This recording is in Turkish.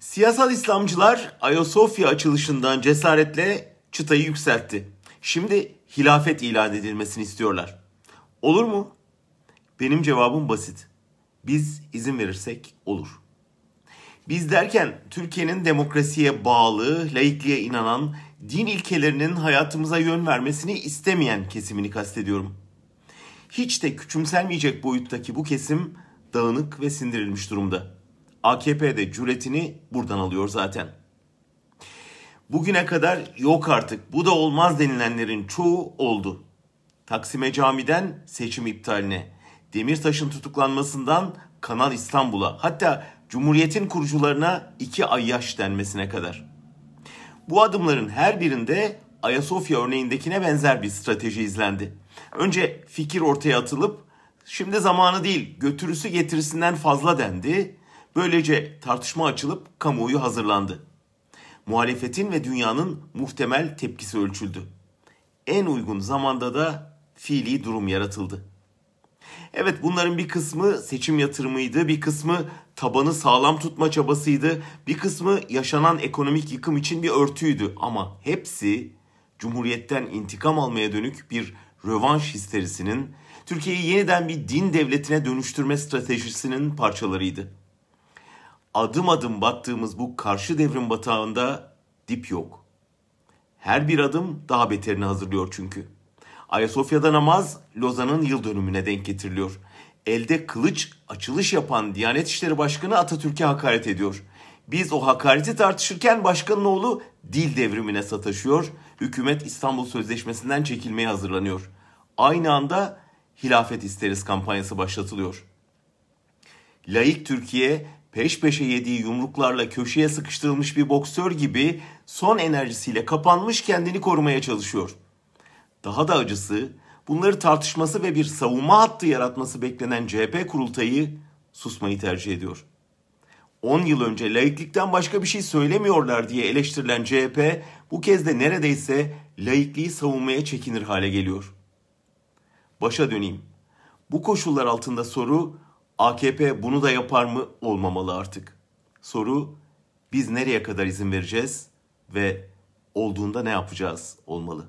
Siyasal İslamcılar Ayasofya açılışından cesaretle çıtayı yükseltti. Şimdi hilafet ilan edilmesini istiyorlar. Olur mu? Benim cevabım basit. Biz izin verirsek olur. Biz derken Türkiye'nin demokrasiye bağlı, laikliğe inanan, din ilkelerinin hayatımıza yön vermesini istemeyen kesimini kastediyorum. Hiç de küçümselmeyecek boyuttaki bu kesim dağınık ve sindirilmiş durumda. AKP de cüretini buradan alıyor zaten. Bugüne kadar yok artık bu da olmaz denilenlerin çoğu oldu. Taksim'e camiden seçim iptaline, Demirtaş'ın tutuklanmasından Kanal İstanbul'a hatta Cumhuriyet'in kurucularına iki ayyaş denmesine kadar. Bu adımların her birinde Ayasofya örneğindekine benzer bir strateji izlendi. Önce fikir ortaya atılıp şimdi zamanı değil götürüsü getirisinden fazla dendi. Böylece tartışma açılıp kamuoyu hazırlandı. Muhalefetin ve dünyanın muhtemel tepkisi ölçüldü. En uygun zamanda da fiili durum yaratıldı. Evet bunların bir kısmı seçim yatırımıydı, bir kısmı tabanı sağlam tutma çabasıydı, bir kısmı yaşanan ekonomik yıkım için bir örtüydü ama hepsi Cumhuriyet'ten intikam almaya dönük bir rövanş histerisinin, Türkiye'yi yeniden bir din devletine dönüştürme stratejisinin parçalarıydı. Adım adım battığımız bu karşı devrim batağında dip yok. Her bir adım daha beterini hazırlıyor çünkü. Ayasofya'da namaz Lozan'ın yıl dönümüne denk getiriliyor. Elde kılıç açılış yapan Diyanet İşleri Başkanı Atatürk'e hakaret ediyor. Biz o hakareti tartışırken başkanın oğlu dil devrimine sataşıyor. Hükümet İstanbul Sözleşmesi'nden çekilmeye hazırlanıyor. Aynı anda hilafet isteriz kampanyası başlatılıyor. Laik Türkiye peş peşe yediği yumruklarla köşeye sıkıştırılmış bir boksör gibi son enerjisiyle kapanmış kendini korumaya çalışıyor. Daha da acısı bunları tartışması ve bir savunma hattı yaratması beklenen CHP kurultayı susmayı tercih ediyor. 10 yıl önce laiklikten başka bir şey söylemiyorlar diye eleştirilen CHP bu kez de neredeyse laikliği savunmaya çekinir hale geliyor. Başa döneyim. Bu koşullar altında soru AKP bunu da yapar mı olmamalı artık. Soru biz nereye kadar izin vereceğiz ve olduğunda ne yapacağız olmalı.